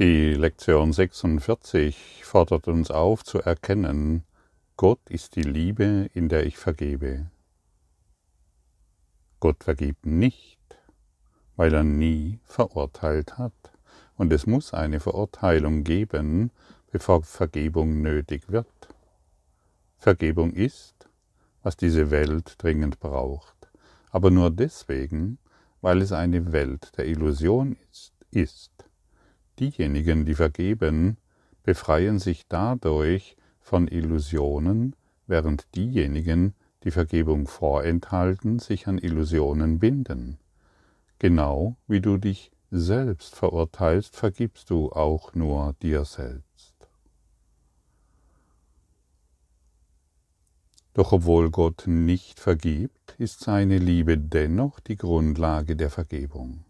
Die Lektion 46 fordert uns auf zu erkennen, Gott ist die Liebe, in der ich vergebe. Gott vergibt nicht, weil er nie verurteilt hat. Und es muss eine Verurteilung geben, bevor Vergebung nötig wird. Vergebung ist, was diese Welt dringend braucht, aber nur deswegen, weil es eine Welt der Illusion ist. ist. Diejenigen, die vergeben, befreien sich dadurch von Illusionen, während diejenigen, die Vergebung vorenthalten, sich an Illusionen binden. Genau wie du dich selbst verurteilst, vergibst du auch nur dir selbst. Doch obwohl Gott nicht vergibt, ist seine Liebe dennoch die Grundlage der Vergebung.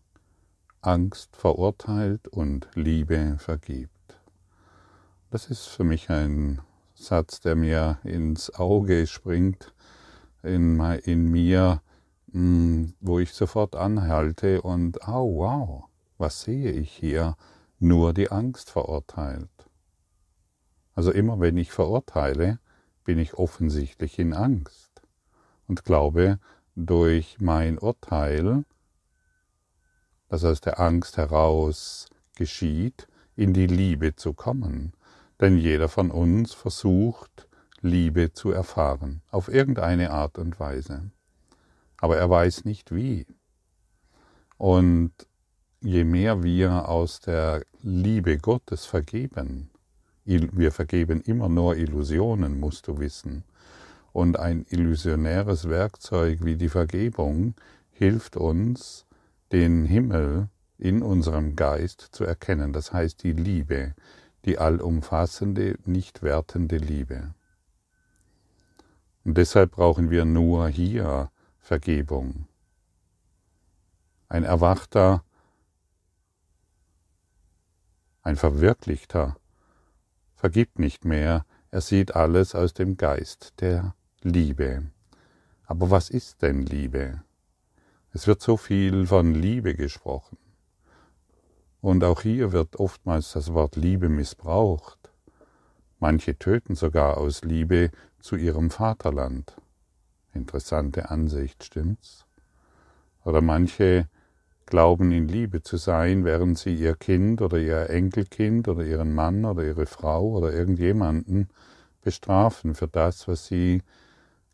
Angst verurteilt und Liebe vergibt. Das ist für mich ein Satz, der mir ins Auge springt, in, in mir, hm, wo ich sofort anhalte und, oh wow, was sehe ich hier? Nur die Angst verurteilt. Also immer wenn ich verurteile, bin ich offensichtlich in Angst und glaube, durch mein Urteil das aus der Angst heraus geschieht, in die Liebe zu kommen. Denn jeder von uns versucht, Liebe zu erfahren, auf irgendeine Art und Weise. Aber er weiß nicht wie. Und je mehr wir aus der Liebe Gottes vergeben, wir vergeben immer nur Illusionen, musst du wissen. Und ein illusionäres Werkzeug wie die Vergebung hilft uns, den Himmel in unserem Geist zu erkennen, das heißt die Liebe, die allumfassende, nicht wertende Liebe. Und deshalb brauchen wir nur hier Vergebung. Ein Erwachter, ein Verwirklichter vergibt nicht mehr, er sieht alles aus dem Geist der Liebe. Aber was ist denn Liebe? Es wird so viel von Liebe gesprochen. Und auch hier wird oftmals das Wort Liebe missbraucht. Manche töten sogar aus Liebe zu ihrem Vaterland. Interessante Ansicht, stimmt's? Oder manche glauben in Liebe zu sein, während sie ihr Kind oder ihr Enkelkind oder ihren Mann oder ihre Frau oder irgendjemanden bestrafen für das, was sie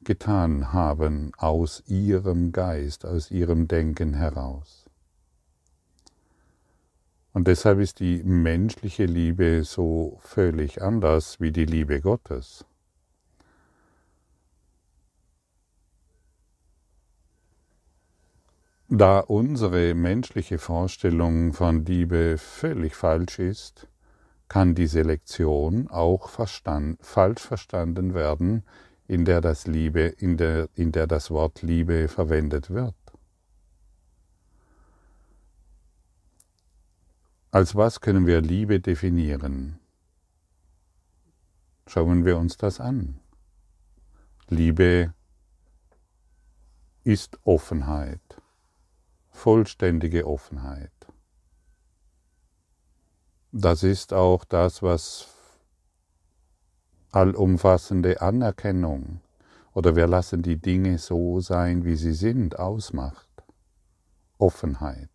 getan haben aus ihrem Geist, aus ihrem Denken heraus. Und deshalb ist die menschliche Liebe so völlig anders wie die Liebe Gottes. Da unsere menschliche Vorstellung von Liebe völlig falsch ist, kann diese Lektion auch verstand, falsch verstanden werden, in der das Liebe, in der, in der das Wort Liebe verwendet wird. Als was können wir Liebe definieren? Schauen wir uns das an. Liebe ist Offenheit, vollständige Offenheit. Das ist auch das, was allumfassende Anerkennung oder wir lassen die Dinge so sein, wie sie sind, ausmacht. Offenheit.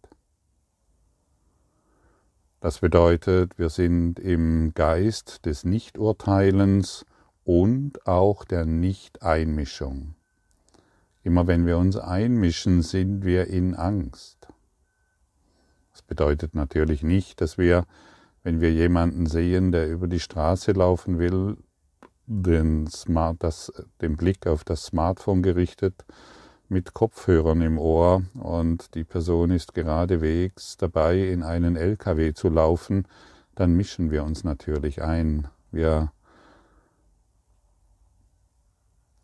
Das bedeutet, wir sind im Geist des Nichturteilens und auch der Nicht-Einmischung. Immer wenn wir uns einmischen, sind wir in Angst. Das bedeutet natürlich nicht, dass wir, wenn wir jemanden sehen, der über die Straße laufen will, den, Smart, das, den Blick auf das Smartphone gerichtet mit Kopfhörern im Ohr und die Person ist geradewegs dabei, in einen LKW zu laufen, dann mischen wir uns natürlich ein. Wir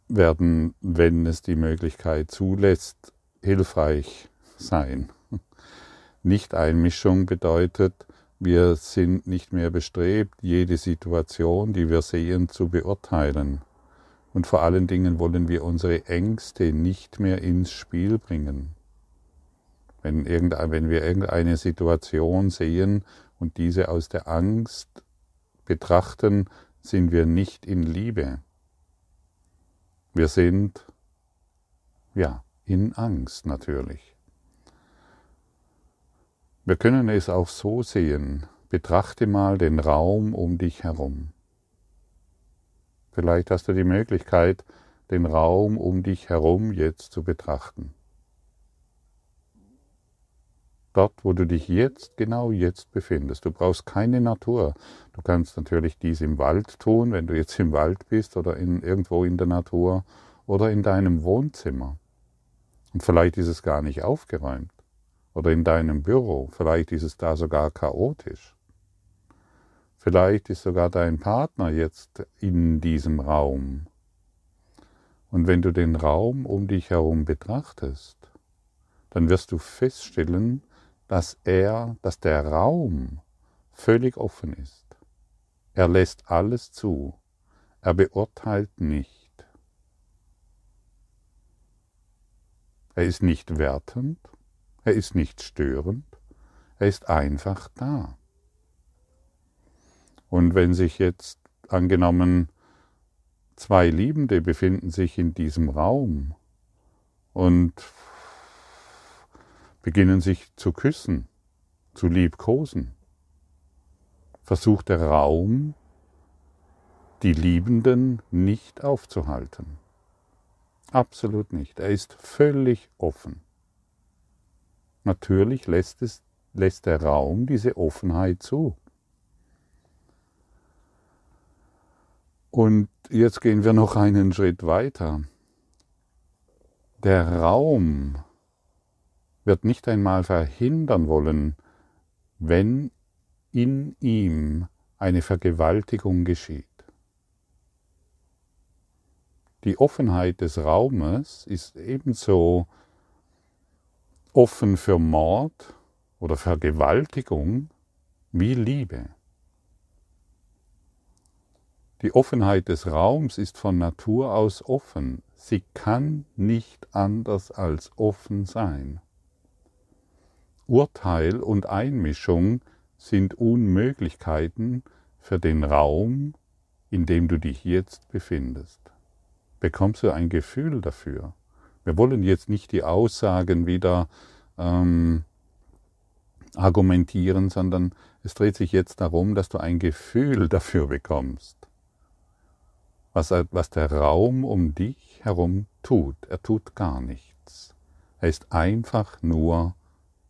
werden, wenn es die Möglichkeit zulässt, hilfreich sein. Nicht-Einmischung bedeutet, wir sind nicht mehr bestrebt, jede Situation, die wir sehen, zu beurteilen. Und vor allen Dingen wollen wir unsere Ängste nicht mehr ins Spiel bringen. Wenn, wenn wir irgendeine Situation sehen und diese aus der Angst betrachten, sind wir nicht in Liebe. Wir sind, ja, in Angst natürlich. Wir können es auch so sehen. Betrachte mal den Raum um dich herum. Vielleicht hast du die Möglichkeit, den Raum um dich herum jetzt zu betrachten. Dort, wo du dich jetzt, genau jetzt befindest. Du brauchst keine Natur. Du kannst natürlich dies im Wald tun, wenn du jetzt im Wald bist oder in, irgendwo in der Natur oder in deinem Wohnzimmer. Und vielleicht ist es gar nicht aufgeräumt. Oder in deinem Büro. Vielleicht ist es da sogar chaotisch. Vielleicht ist sogar dein Partner jetzt in diesem Raum. Und wenn du den Raum um dich herum betrachtest, dann wirst du feststellen, dass er, dass der Raum völlig offen ist. Er lässt alles zu. Er beurteilt nicht. Er ist nicht wertend, er ist nicht störend, er ist einfach da. Und wenn sich jetzt angenommen zwei Liebende befinden sich in diesem Raum und beginnen sich zu küssen, zu liebkosen. Versucht der Raum, die Liebenden nicht aufzuhalten. Absolut nicht. Er ist völlig offen. Natürlich lässt, es, lässt der Raum diese Offenheit zu. Und jetzt gehen wir noch einen Schritt weiter. Der Raum wird nicht einmal verhindern wollen, wenn in ihm eine Vergewaltigung geschieht. Die Offenheit des Raumes ist ebenso offen für Mord oder Vergewaltigung wie Liebe. Die Offenheit des Raums ist von Natur aus offen. Sie kann nicht anders als offen sein. Urteil und Einmischung sind Unmöglichkeiten für den Raum, in dem du dich jetzt befindest. Bekommst du ein Gefühl dafür? Wir wollen jetzt nicht die Aussagen wieder ähm, argumentieren, sondern es dreht sich jetzt darum, dass du ein Gefühl dafür bekommst, was, was der Raum um dich herum tut. Er tut gar nichts. Er ist einfach nur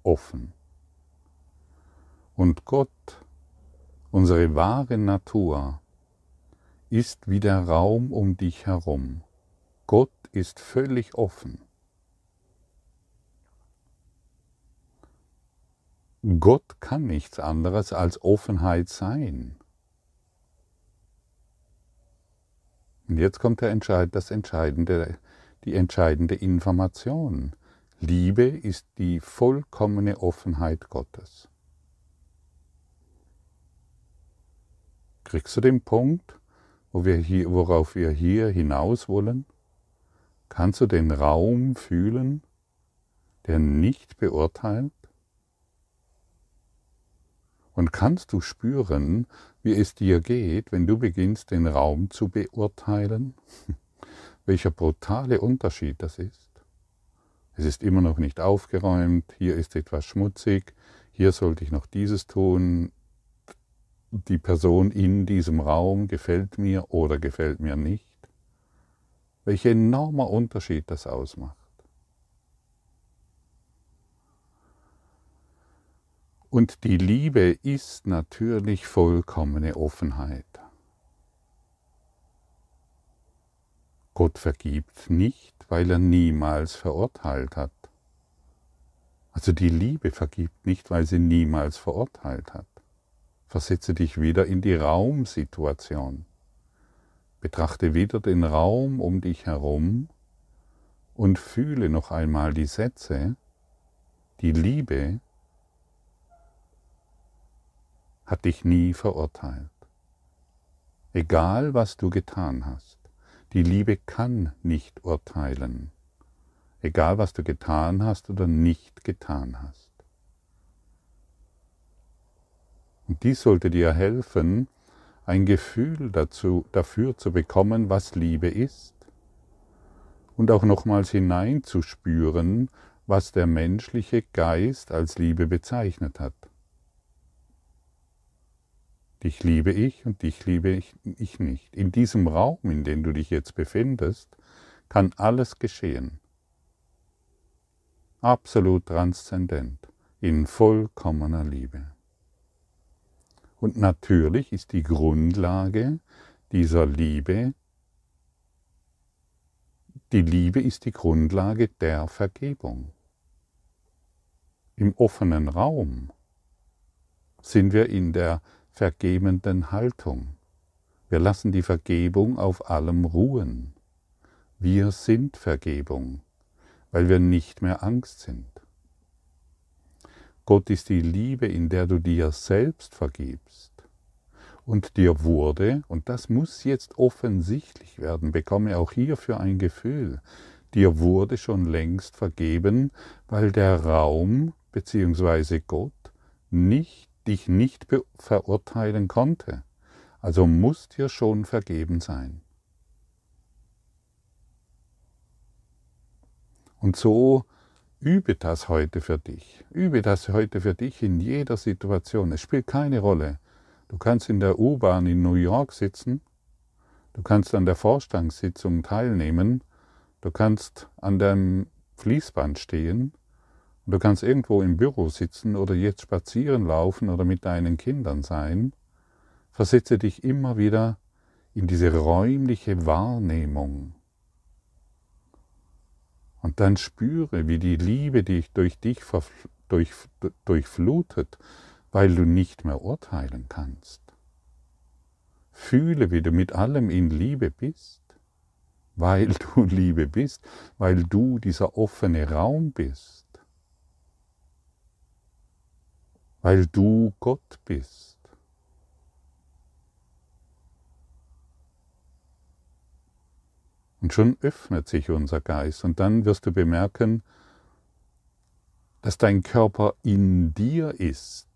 offen. Und Gott, unsere wahre Natur, ist wie der Raum um dich herum. Gott ist völlig offen. Gott kann nichts anderes als Offenheit sein. Und jetzt kommt der Entscheid, das entscheidende, die entscheidende Information. Liebe ist die vollkommene Offenheit Gottes. Kriegst du den Punkt, wo wir hier, worauf wir hier hinaus wollen? Kannst du den Raum fühlen, der nicht beurteilt? Und kannst du spüren, wie es dir geht, wenn du beginnst, den Raum zu beurteilen? Welcher brutale Unterschied das ist es ist immer noch nicht aufgeräumt, hier ist etwas schmutzig, hier sollte ich noch dieses tun, die Person in diesem Raum gefällt mir oder gefällt mir nicht. Welch enormer Unterschied das ausmacht. Und die Liebe ist natürlich vollkommene Offenheit. Gott vergibt nicht, weil er niemals verurteilt hat. Also die Liebe vergibt nicht, weil sie niemals verurteilt hat. Versetze dich wieder in die Raumsituation. Betrachte wieder den Raum um dich herum und fühle noch einmal die Sätze, die Liebe hat dich nie verurteilt. Egal was du getan hast. Die Liebe kann nicht urteilen, egal was du getan hast oder nicht getan hast. Und dies sollte dir helfen, ein Gefühl dazu, dafür zu bekommen, was Liebe ist. Und auch nochmals hineinzuspüren, was der menschliche Geist als Liebe bezeichnet hat. Dich liebe ich und dich liebe ich, ich nicht. In diesem Raum, in dem du dich jetzt befindest, kann alles geschehen. Absolut transzendent, in vollkommener Liebe. Und natürlich ist die Grundlage dieser Liebe, die Liebe ist die Grundlage der Vergebung. Im offenen Raum sind wir in der vergebenden Haltung. Wir lassen die Vergebung auf allem ruhen. Wir sind Vergebung, weil wir nicht mehr Angst sind. Gott ist die Liebe, in der du dir selbst vergibst. Und dir wurde, und das muss jetzt offensichtlich werden, bekomme auch hierfür ein Gefühl, dir wurde schon längst vergeben, weil der Raum bzw. Gott nicht, dich nicht verurteilen konnte. Also muss dir schon vergeben sein. Und so übe das heute für dich. Übe das heute für dich in jeder Situation. Es spielt keine Rolle. Du kannst in der U-Bahn in New York sitzen, du kannst an der Vorstandssitzung teilnehmen, du kannst an deinem Fließband stehen, du kannst irgendwo im Büro sitzen oder jetzt spazieren laufen oder mit deinen Kindern sein. Versetze dich immer wieder in diese räumliche Wahrnehmung und dann spüre, wie die Liebe dich durch dich durch, durchflutet, weil du nicht mehr urteilen kannst. Fühle, wie du mit allem in Liebe bist, weil du Liebe bist, weil du dieser offene Raum bist, weil du Gott bist. Und schon öffnet sich unser Geist und dann wirst du bemerken, dass dein Körper in dir ist,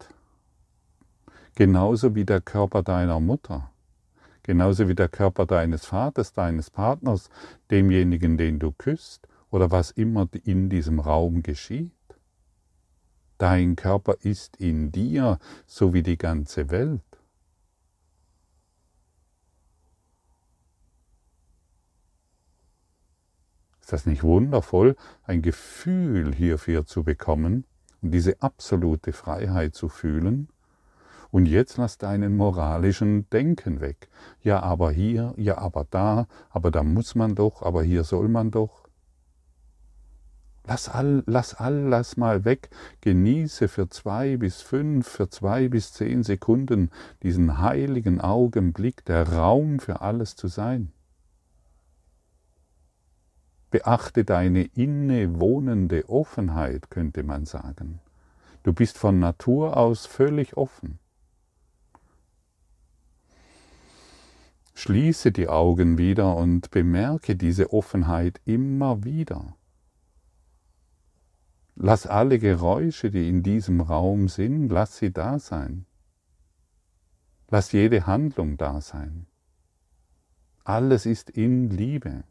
genauso wie der Körper deiner Mutter, genauso wie der Körper deines Vaters, deines Partners, demjenigen, den du küsst oder was immer in diesem Raum geschieht. Dein Körper ist in dir, so wie die ganze Welt. Ist das nicht wundervoll, ein Gefühl hierfür zu bekommen und diese absolute Freiheit zu fühlen? Und jetzt lass deinen moralischen Denken weg. Ja, aber hier, ja, aber da, aber da muss man doch, aber hier soll man doch. Lass all, lass alles mal weg. Genieße für zwei bis fünf, für zwei bis zehn Sekunden diesen heiligen Augenblick, der Raum für alles zu sein. Beachte deine innewohnende Offenheit, könnte man sagen. Du bist von Natur aus völlig offen. Schließe die Augen wieder und bemerke diese Offenheit immer wieder. Lass alle Geräusche, die in diesem Raum sind, lass sie da sein. Lass jede Handlung da sein. Alles ist in Liebe.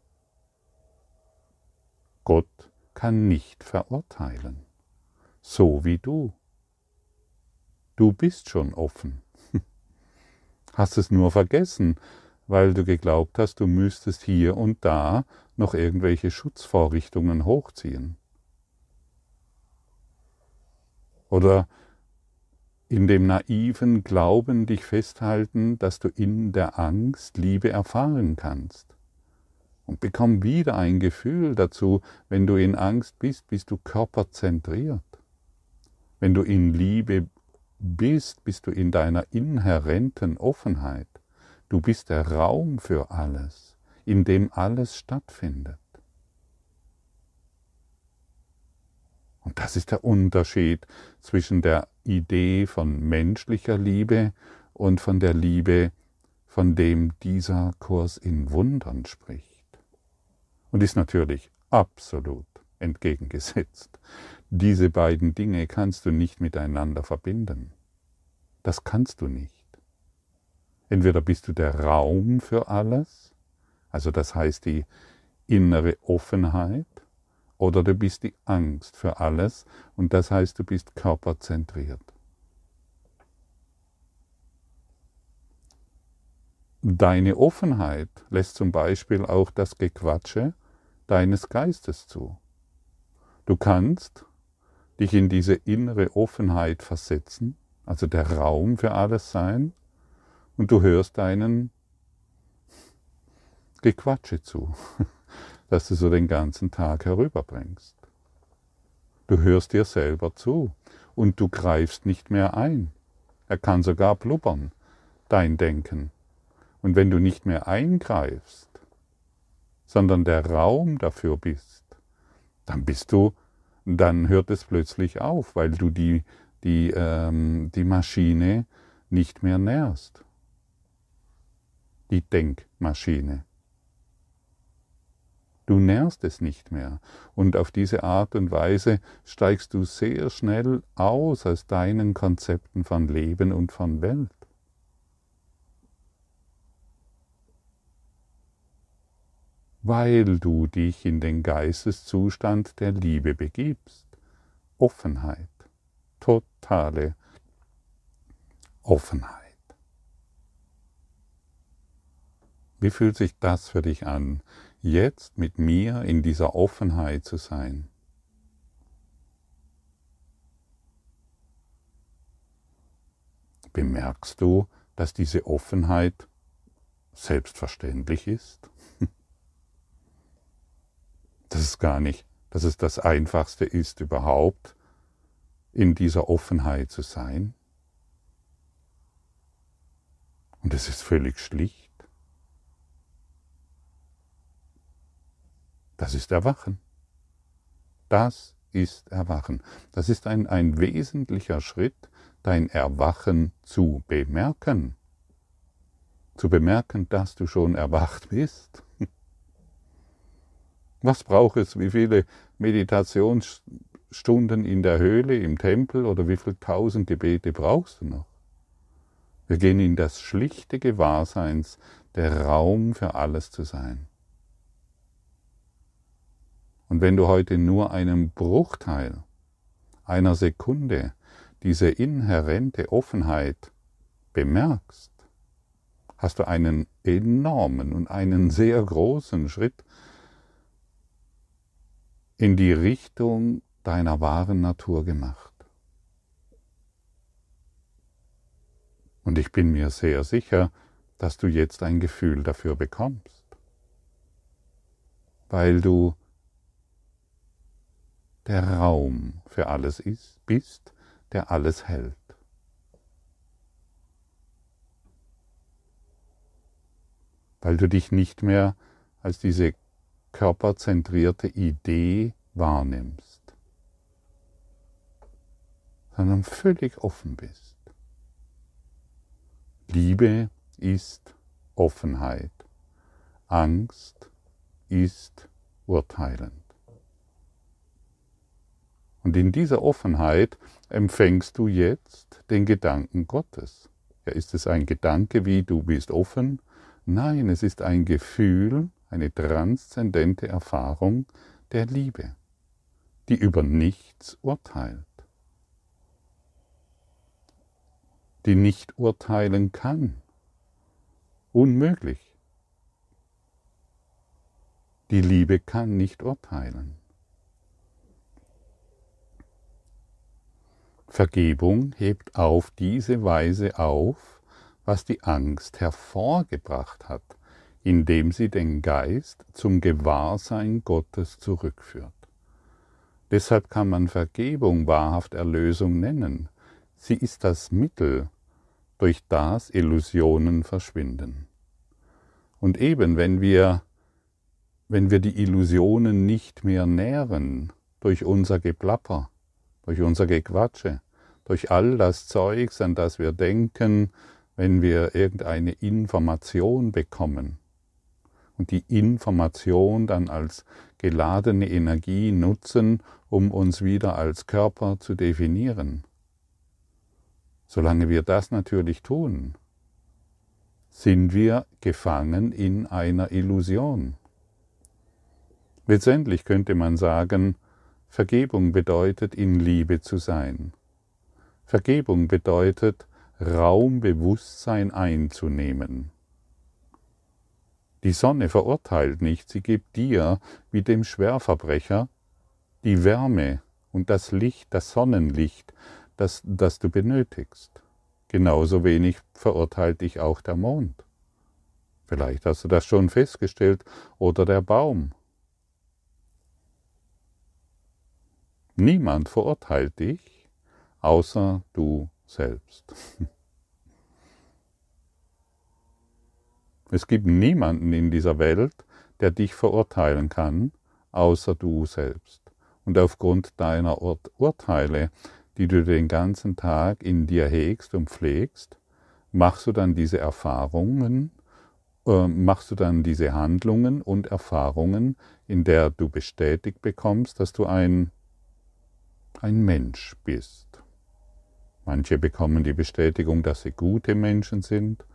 Gott kann nicht verurteilen, so wie du. Du bist schon offen. Hast es nur vergessen, weil du geglaubt hast, du müsstest hier und da noch irgendwelche Schutzvorrichtungen hochziehen. Oder in dem naiven Glauben dich festhalten, dass du in der Angst Liebe erfahren kannst. Und bekomm wieder ein Gefühl dazu, wenn du in Angst bist, bist du körperzentriert. Wenn du in Liebe bist, bist du in deiner inhärenten Offenheit. Du bist der Raum für alles, in dem alles stattfindet. Und das ist der Unterschied zwischen der Idee von menschlicher Liebe und von der Liebe, von dem dieser Kurs in Wundern spricht und ist natürlich absolut entgegengesetzt. Diese beiden Dinge kannst du nicht miteinander verbinden. Das kannst du nicht. Entweder bist du der Raum für alles, also das heißt die innere Offenheit, oder du bist die Angst für alles und das heißt du bist körperzentriert. Deine Offenheit lässt zum Beispiel auch das Gequatsche deines Geistes zu. Du kannst dich in diese innere Offenheit versetzen, also der Raum für alles sein, und du hörst deinen Gequatsche zu, das du so den ganzen Tag herüberbringst. Du hörst dir selber zu und du greifst nicht mehr ein. Er kann sogar blubbern, dein Denken. Und wenn du nicht mehr eingreifst, sondern der Raum dafür bist, dann bist du, dann hört es plötzlich auf, weil du die, die, ähm, die Maschine nicht mehr nährst. Die Denkmaschine. Du nährst es nicht mehr. Und auf diese Art und Weise steigst du sehr schnell aus aus deinen Konzepten von Leben und von Welt. Weil du dich in den Geisteszustand der Liebe begibst. Offenheit, totale Offenheit. Wie fühlt sich das für dich an, jetzt mit mir in dieser Offenheit zu sein? Bemerkst du, dass diese Offenheit selbstverständlich ist? Dass es gar nicht, dass es das Einfachste ist überhaupt, in dieser Offenheit zu sein. Und es ist völlig schlicht. Das ist Erwachen. Das ist Erwachen. Das ist ein, ein wesentlicher Schritt, dein Erwachen zu bemerken. Zu bemerken, dass du schon erwacht bist. Was braucht es? Wie viele Meditationsstunden in der Höhle, im Tempel oder wie viele tausend Gebete brauchst du noch? Wir gehen in das schlichte Gewahrseins, der Raum für alles zu sein. Und wenn du heute nur einen Bruchteil einer Sekunde diese inhärente Offenheit bemerkst, hast du einen enormen und einen sehr großen Schritt in die Richtung deiner wahren Natur gemacht. Und ich bin mir sehr sicher, dass du jetzt ein Gefühl dafür bekommst, weil du der Raum für alles ist, bist, der alles hält. Weil du dich nicht mehr als diese körperzentrierte Idee wahrnimmst, sondern völlig offen bist. Liebe ist Offenheit, Angst ist urteilend. Und in dieser Offenheit empfängst du jetzt den Gedanken Gottes. Ja, ist es ein Gedanke wie du bist offen? Nein, es ist ein Gefühl, eine transzendente Erfahrung der Liebe, die über nichts urteilt, die nicht urteilen kann. Unmöglich. Die Liebe kann nicht urteilen. Vergebung hebt auf diese Weise auf, was die Angst hervorgebracht hat, indem sie den Geist zum Gewahrsein Gottes zurückführt. Deshalb kann man Vergebung wahrhaft Erlösung nennen. Sie ist das Mittel, durch das Illusionen verschwinden. Und eben, wenn wir, wenn wir die Illusionen nicht mehr nähren durch unser Geplapper, durch unser Gequatsche, durch all das Zeugs, an das wir denken, wenn wir irgendeine Information bekommen, und die Information dann als geladene Energie nutzen, um uns wieder als Körper zu definieren. Solange wir das natürlich tun, sind wir gefangen in einer Illusion. Letztendlich könnte man sagen, Vergebung bedeutet, in Liebe zu sein. Vergebung bedeutet, Raumbewusstsein einzunehmen. Die Sonne verurteilt nicht, sie gibt dir, wie dem Schwerverbrecher, die Wärme und das Licht, das Sonnenlicht, das, das du benötigst. Genauso wenig verurteilt dich auch der Mond. Vielleicht hast du das schon festgestellt, oder der Baum. Niemand verurteilt dich, außer du selbst. Es gibt niemanden in dieser Welt, der dich verurteilen kann, außer du selbst. Und aufgrund deiner Ur Urteile, die du den ganzen Tag in dir hegst und pflegst, machst du dann diese Erfahrungen, äh, machst du dann diese Handlungen und Erfahrungen, in der du bestätigt bekommst, dass du ein, ein Mensch bist. Manche bekommen die Bestätigung, dass sie gute Menschen sind,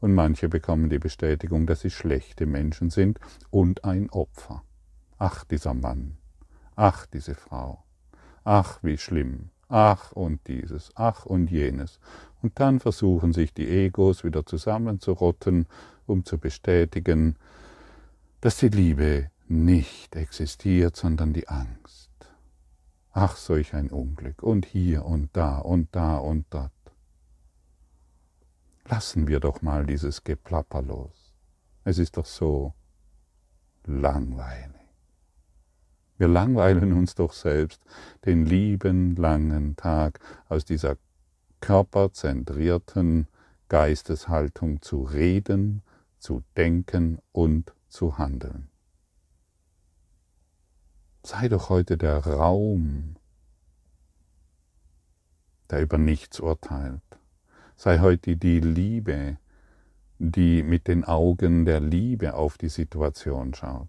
und manche bekommen die Bestätigung, dass sie schlechte Menschen sind und ein Opfer. Ach, dieser Mann, ach, diese Frau, ach, wie schlimm, ach und dieses, ach und jenes. Und dann versuchen sich die Egos wieder zusammenzurotten, um zu bestätigen, dass die Liebe nicht existiert, sondern die Angst. Ach, solch ein Unglück. Und hier und da und da und dort. Lassen wir doch mal dieses Geplapper los. Es ist doch so langweilig. Wir langweilen uns doch selbst den lieben langen Tag aus dieser körperzentrierten Geisteshaltung zu reden, zu denken und zu handeln. Sei doch heute der Raum, der über nichts urteilt sei heute die Liebe, die mit den Augen der Liebe auf die Situation schaut.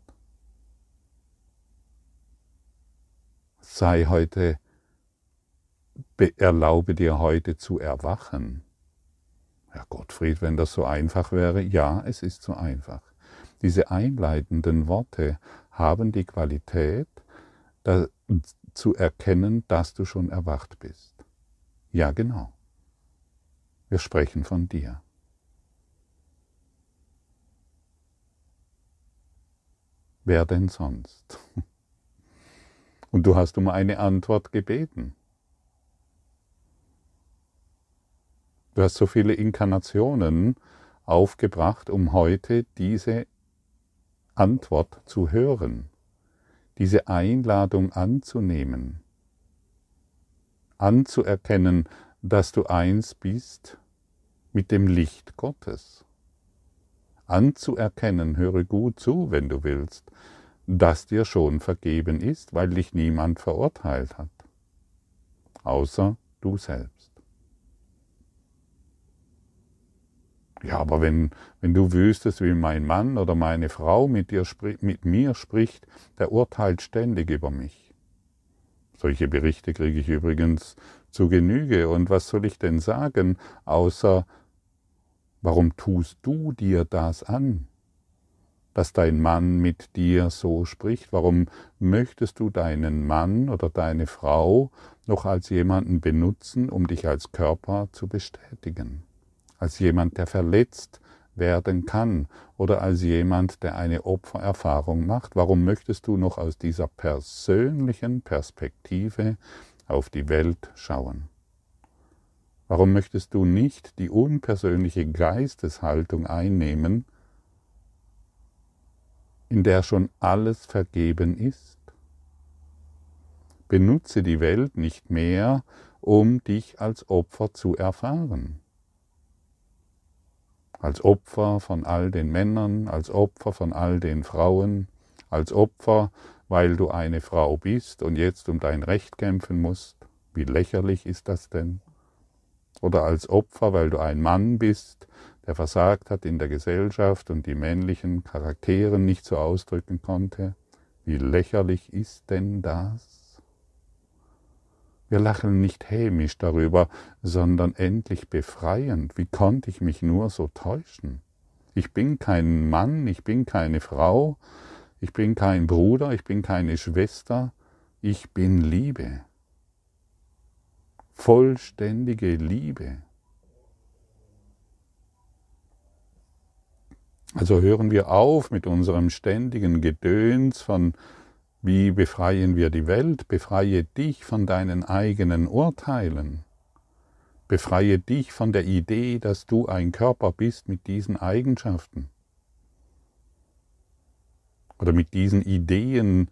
Sei heute, erlaube dir heute zu erwachen. Herr Gottfried, wenn das so einfach wäre, ja, es ist so einfach. Diese einleitenden Worte haben die Qualität, zu erkennen, dass du schon erwacht bist. Ja, genau. Wir sprechen von dir. Wer denn sonst? Und du hast um eine Antwort gebeten. Du hast so viele Inkarnationen aufgebracht, um heute diese Antwort zu hören, diese Einladung anzunehmen, anzuerkennen, dass du eins bist mit dem Licht Gottes. Anzuerkennen, höre gut zu, wenn du willst, dass dir schon vergeben ist, weil dich niemand verurteilt hat, außer du selbst. Ja, aber wenn, wenn du wüsstest, wie mein Mann oder meine Frau mit, dir, mit mir spricht, der urteilt ständig über mich. Solche Berichte kriege ich übrigens zu Genüge. Und was soll ich denn sagen, außer, warum tust du dir das an, dass dein Mann mit dir so spricht? Warum möchtest du deinen Mann oder deine Frau noch als jemanden benutzen, um dich als Körper zu bestätigen? Als jemand, der verletzt werden kann oder als jemand, der eine Opfererfahrung macht? Warum möchtest du noch aus dieser persönlichen Perspektive auf die Welt schauen? Warum möchtest du nicht die unpersönliche Geisteshaltung einnehmen, in der schon alles vergeben ist? Benutze die Welt nicht mehr, um dich als Opfer zu erfahren. Als Opfer von all den Männern, als Opfer von all den Frauen, als Opfer weil du eine Frau bist und jetzt um dein Recht kämpfen musst. Wie lächerlich ist das denn? Oder als Opfer, weil du ein Mann bist, der versagt hat in der Gesellschaft und die männlichen Charakteren nicht so ausdrücken konnte. Wie lächerlich ist denn das? Wir lachen nicht hämisch darüber, sondern endlich befreiend. Wie konnte ich mich nur so täuschen? Ich bin kein Mann, ich bin keine Frau, ich bin kein Bruder, ich bin keine Schwester, ich bin Liebe. Vollständige Liebe. Also hören wir auf mit unserem ständigen Gedöns von wie befreien wir die Welt? Befreie dich von deinen eigenen Urteilen. Befreie dich von der Idee, dass du ein Körper bist mit diesen Eigenschaften. Oder mit diesen Ideen,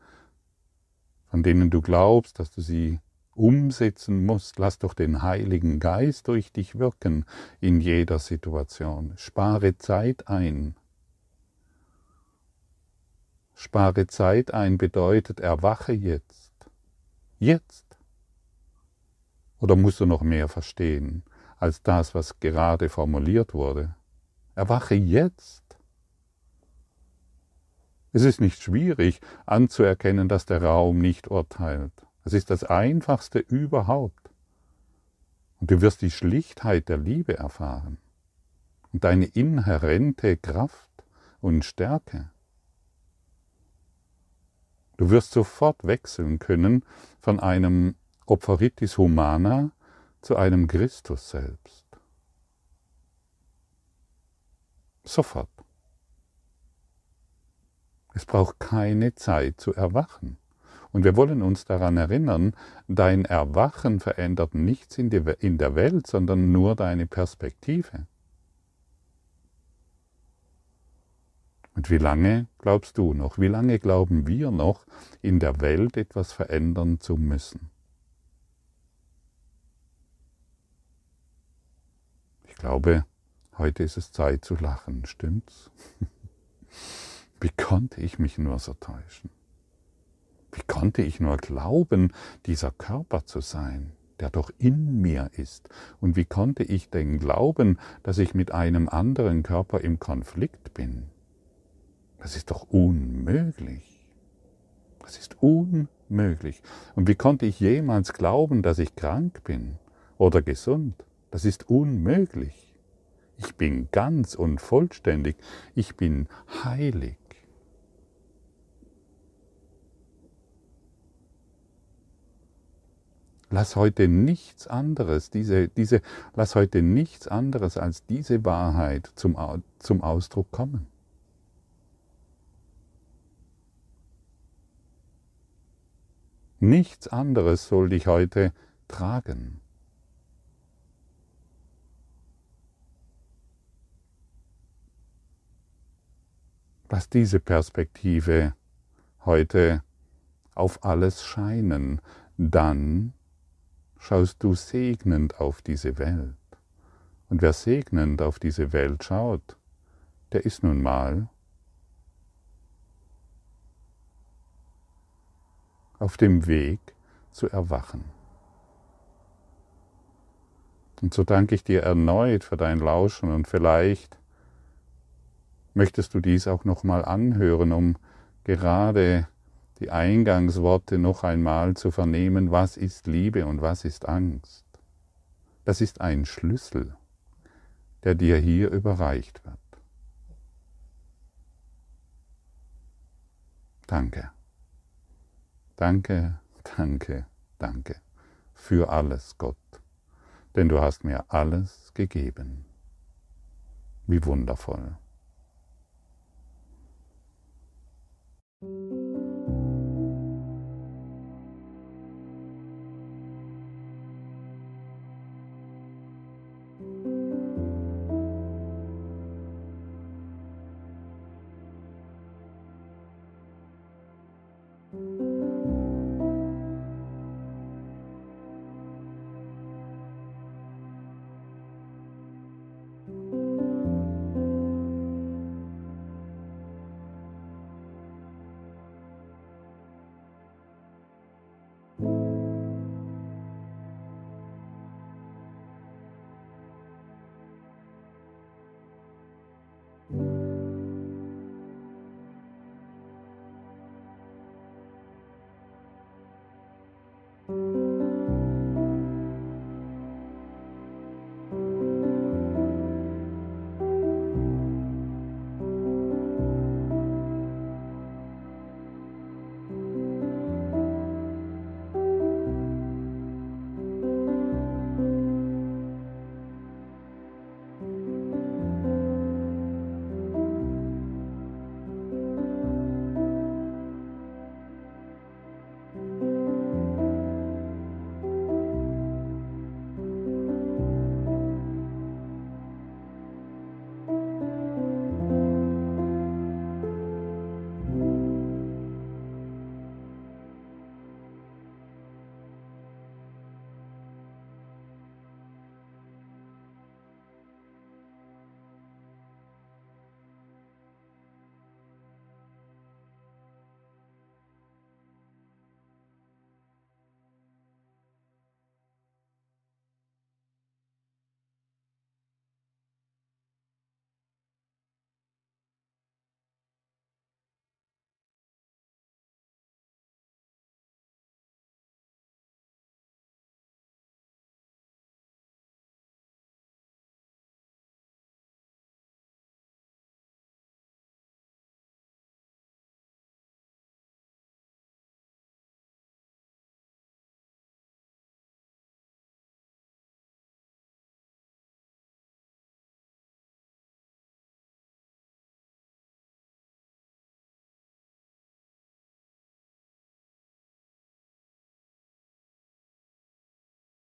von denen du glaubst, dass du sie umsetzen musst. Lass doch den Heiligen Geist durch dich wirken in jeder Situation. Spare Zeit ein. Spare Zeit ein bedeutet, erwache jetzt. Jetzt. Oder musst du noch mehr verstehen als das, was gerade formuliert wurde? Erwache jetzt. Es ist nicht schwierig anzuerkennen, dass der Raum nicht urteilt. Es ist das Einfachste überhaupt. Und du wirst die Schlichtheit der Liebe erfahren und deine inhärente Kraft und Stärke. Du wirst sofort wechseln können von einem Opferitis humana zu einem Christus selbst. Sofort. Es braucht keine Zeit zu erwachen. Und wir wollen uns daran erinnern, dein Erwachen verändert nichts in der Welt, sondern nur deine Perspektive. Und wie lange glaubst du noch, wie lange glauben wir noch, in der Welt etwas verändern zu müssen? Ich glaube, heute ist es Zeit zu lachen, stimmt's? Wie konnte ich mich nur so täuschen? Wie konnte ich nur glauben, dieser Körper zu sein, der doch in mir ist? Und wie konnte ich denn glauben, dass ich mit einem anderen Körper im Konflikt bin? Das ist doch unmöglich. Das ist unmöglich. Und wie konnte ich jemals glauben, dass ich krank bin oder gesund? Das ist unmöglich. Ich bin ganz und vollständig. Ich bin heilig. Lass heute nichts anderes, diese, diese, lass heute nichts anderes als diese Wahrheit zum, zum Ausdruck kommen. Nichts anderes soll dich heute tragen. Lass diese Perspektive heute auf alles scheinen, dann schaust du segnend auf diese Welt. Und wer segnend auf diese Welt schaut, der ist nun mal auf dem Weg zu erwachen. Und so danke ich dir erneut für dein Lauschen und vielleicht möchtest du dies auch nochmal anhören, um gerade die Eingangsworte noch einmal zu vernehmen, was ist Liebe und was ist Angst. Das ist ein Schlüssel, der dir hier überreicht wird. Danke. Danke, danke, danke für alles, Gott, denn du hast mir alles gegeben. Wie wundervoll.